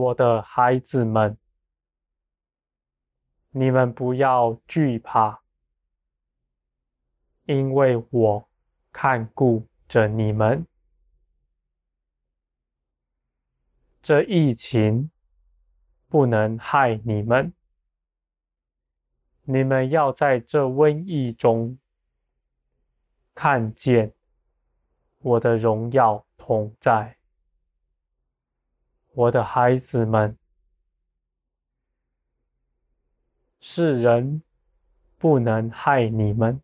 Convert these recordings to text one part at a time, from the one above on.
我的孩子们，你们不要惧怕，因为我看顾着你们。这疫情不能害你们，你们要在这瘟疫中看见我的荣耀同在。我的孩子们，世人不能害你们，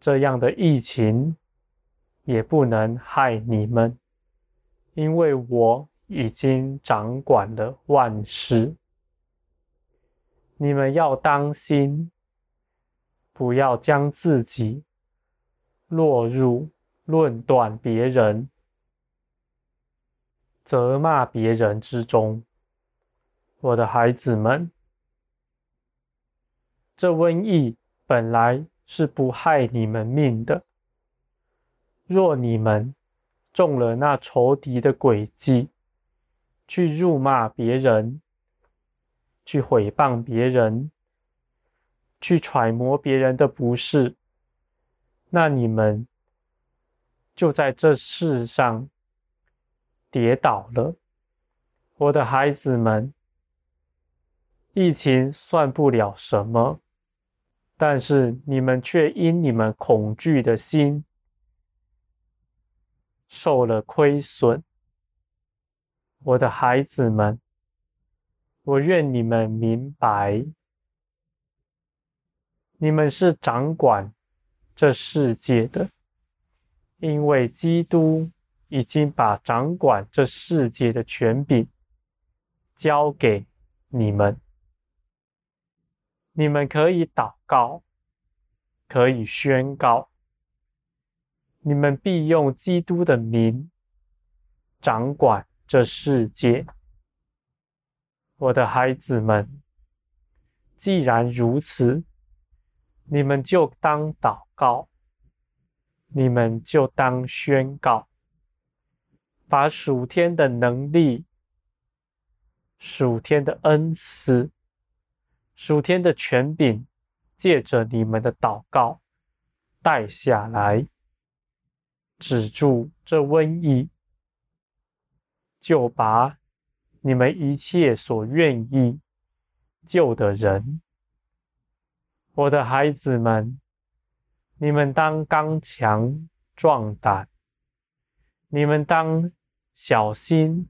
这样的疫情也不能害你们。因为我已经掌管了万事，你们要当心，不要将自己落入论断别人、责骂别人之中。我的孩子们，这瘟疫本来是不害你们命的，若你们中了那仇敌的诡计，去辱骂别人，去毁谤别人，去揣摩别人的不是，那你们就在这世上跌倒了。我的孩子们，疫情算不了什么，但是你们却因你们恐惧的心，受了亏损，我的孩子们，我愿你们明白，你们是掌管这世界的，因为基督已经把掌管这世界的权柄交给你们。你们可以祷告，可以宣告。你们必用基督的名掌管这世界，我的孩子们。既然如此，你们就当祷告，你们就当宣告，把属天的能力、属天的恩赐、属天的权柄，借着你们的祷告带下来。止住这瘟疫，就把你们一切所愿意救的人。我的孩子们，你们当刚强壮胆，你们当小心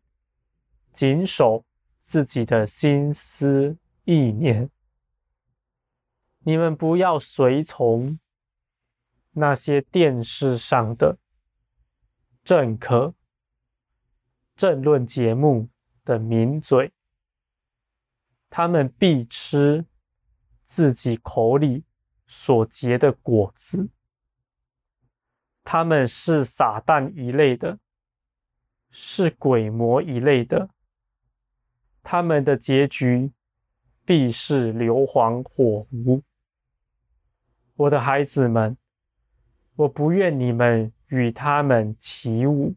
谨守自己的心思意念，你们不要随从那些电视上的。政客、政论节目的名嘴，他们必吃自己口里所结的果子。他们是撒旦一类的，是鬼魔一类的。他们的结局必是硫磺火湖。我的孩子们，我不愿你们。与他们起舞，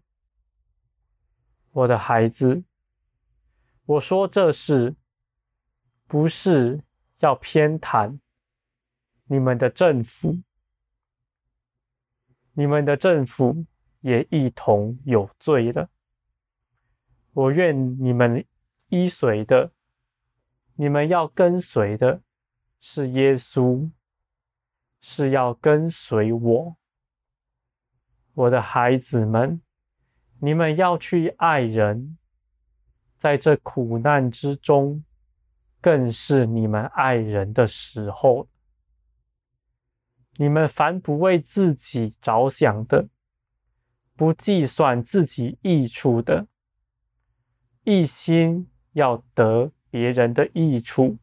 我的孩子，我说这事不是要偏袒你们的政府，你们的政府也一同有罪了。我愿你们依随的，你们要跟随的是耶稣，是要跟随我。我的孩子们，你们要去爱人，在这苦难之中，更是你们爱人的时候。你们凡不为自己着想的，不计算自己益处的，一心要得别人的益处，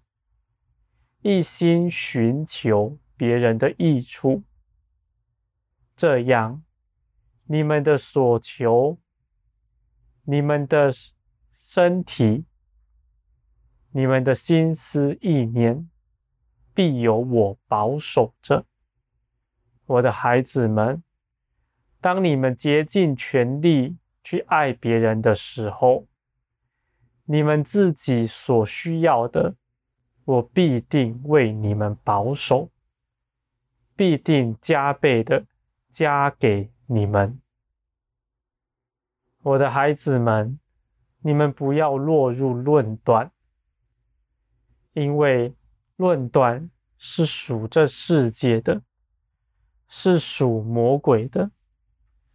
一心寻求别人的益处，这样。你们的所求，你们的身体，你们的心思意念，必有我保守着。我的孩子们，当你们竭尽全力去爱别人的时候，你们自己所需要的，我必定为你们保守，必定加倍的加给你们。我的孩子们，你们不要落入论断，因为论断是属这世界的，是属魔鬼的，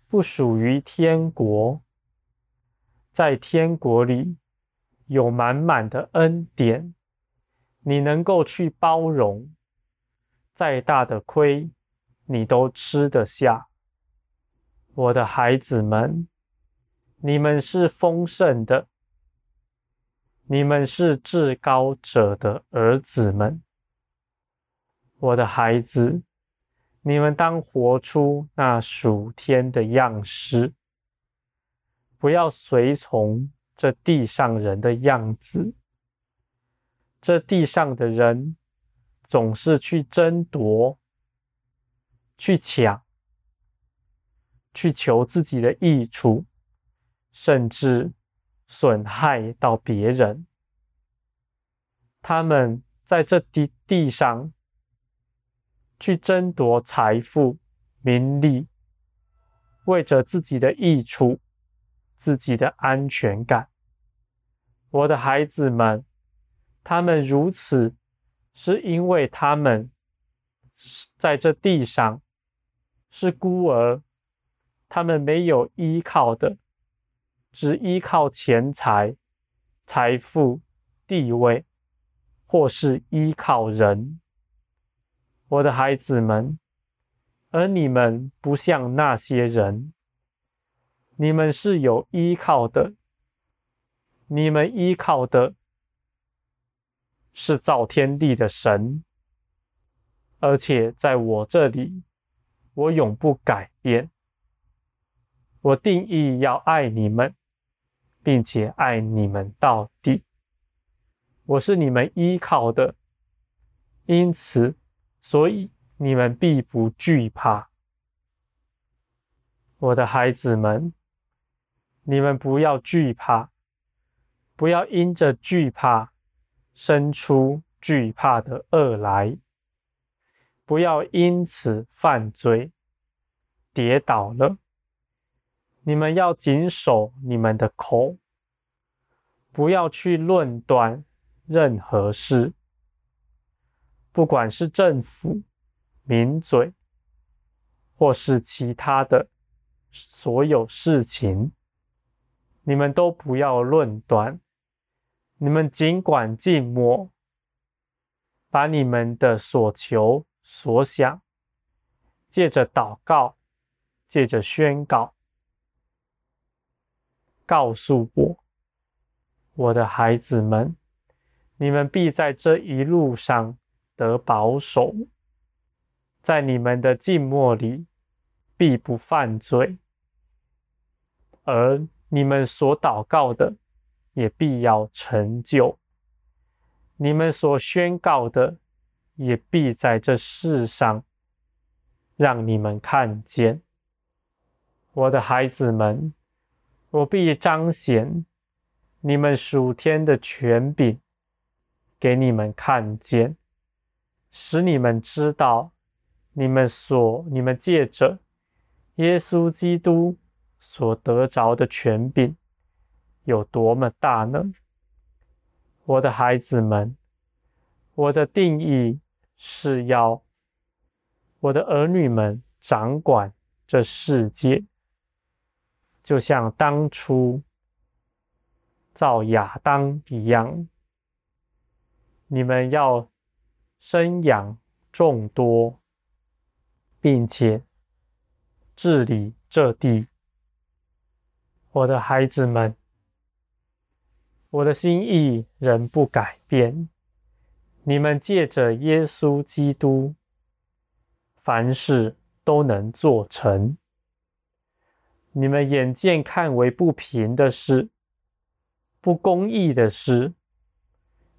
不属于天国。在天国里有满满的恩典，你能够去包容，再大的亏你都吃得下。我的孩子们。你们是丰盛的，你们是至高者的儿子们，我的孩子，你们当活出那属天的样式，不要随从这地上人的样子。这地上的人总是去争夺、去抢、去求自己的益处。甚至损害到别人，他们在这地地上去争夺财富、名利，为着自己的益处、自己的安全感。我的孩子们，他们如此，是因为他们在这地上是孤儿，他们没有依靠的。只依靠钱财、财富、地位，或是依靠人，我的孩子们，而你们不像那些人，你们是有依靠的，你们依靠的是造天地的神，而且在我这里，我永不改变，我定义要爱你们。并且爱你们到底，我是你们依靠的，因此，所以你们必不惧怕。我的孩子们，你们不要惧怕，不要因着惧怕生出惧怕的恶来，不要因此犯罪，跌倒了。你们要谨守你们的口，不要去论断任何事，不管是政府、名嘴，或是其他的所有事情，你们都不要论断。你们尽管静默，把你们的所求所想，借着祷告，借着宣告。告诉我，我的孩子们，你们必在这一路上得保守，在你们的静默里必不犯罪，而你们所祷告的也必要成就，你们所宣告的也必在这世上让你们看见，我的孩子们。我必彰显你们属天的权柄，给你们看见，使你们知道，你们所你们借着耶稣基督所得着的权柄有多么大呢？我的孩子们，我的定义是要我的儿女们掌管这世界。就像当初造亚当一样，你们要生养众多，并且治理这地。我的孩子们，我的心意仍不改变。你们借着耶稣基督，凡事都能做成。你们眼见看为不平的事、不公义的事，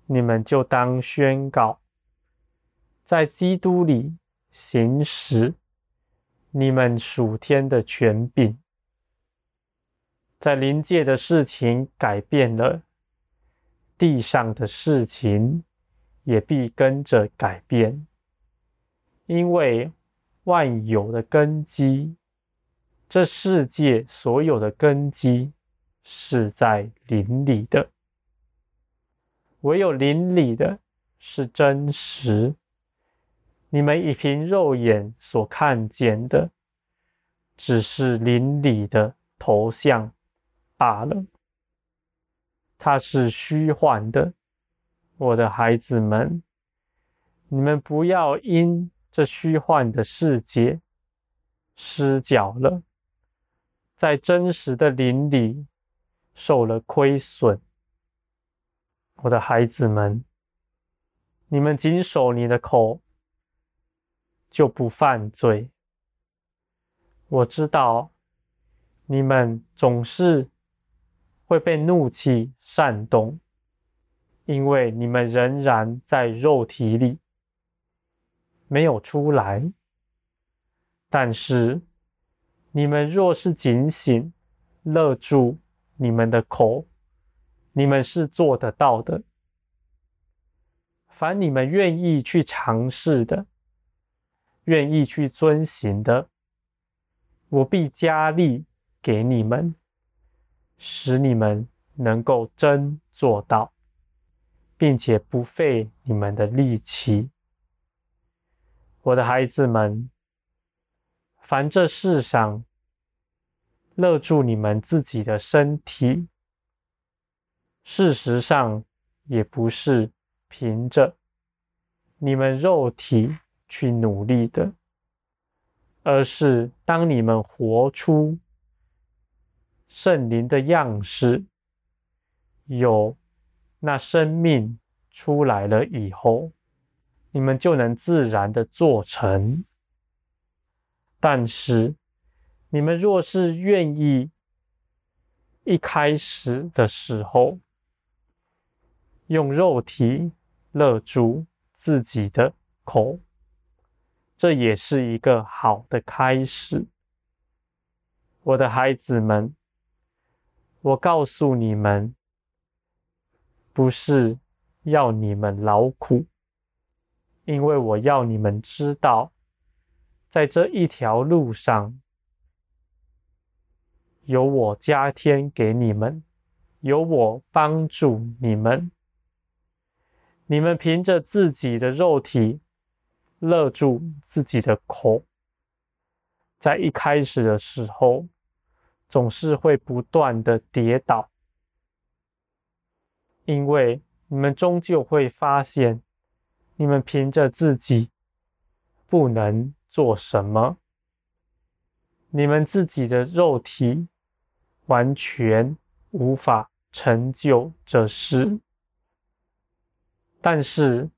你们就当宣告，在基督里行使你们属天的权柄。在临界的事情改变了，地上的事情也必跟着改变，因为万有的根基，这世界所有的根基是在灵里的，唯有灵里的是真实。你们以凭肉眼所看见的，只是灵里的头像罢了。它是虚幻的，我的孩子们，你们不要因这虚幻的世界失脚了，在真实的林里受了亏损。我的孩子们，你们谨守你的口，就不犯罪。我知道你们总是会被怒气煽动，因为你们仍然在肉体里没有出来。但是你们若是警醒，勒住你们的口，你们是做得到的。凡你们愿意去尝试的，愿意去遵行的，我必加力给你们，使你们能够真做到，并且不费你们的力气。我的孩子们，凡这世上勒住你们自己的身体，事实上也不是凭着你们肉体。去努力的，而是当你们活出圣灵的样式，有那生命出来了以后，你们就能自然的做成。但是，你们若是愿意一开始的时候用肉体勒住自己的口，这也是一个好的开始，我的孩子们。我告诉你们，不是要你们劳苦，因为我要你们知道，在这一条路上，有我加添给你们，有我帮助你们。你们凭着自己的肉体。勒住自己的口，在一开始的时候，总是会不断的跌倒，因为你们终究会发现，你们凭着自己不能做什么，你们自己的肉体完全无法成就这事，但是。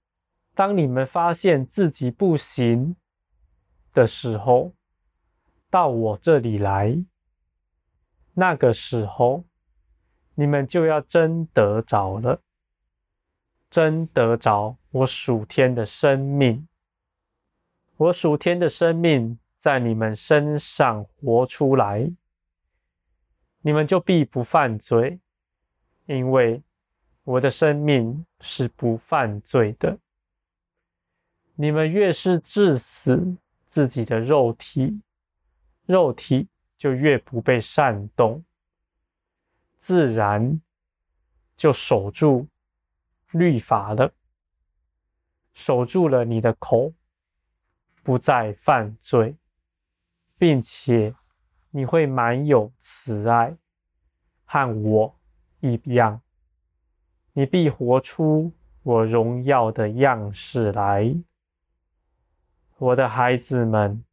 当你们发现自己不行的时候，到我这里来，那个时候你们就要真得着了，真得着我属天的生命，我属天的生命在你们身上活出来，你们就必不犯罪，因为我的生命是不犯罪的。你们越是致死自己的肉体，肉体就越不被煽动，自然就守住律法了，守住了你的口，不再犯罪，并且你会满有慈爱，和我一样，你必活出我荣耀的样式来。我的孩子们，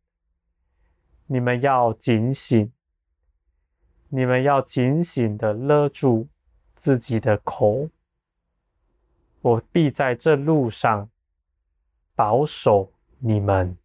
你们要警醒，你们要警醒的勒住自己的口。我必在这路上保守你们。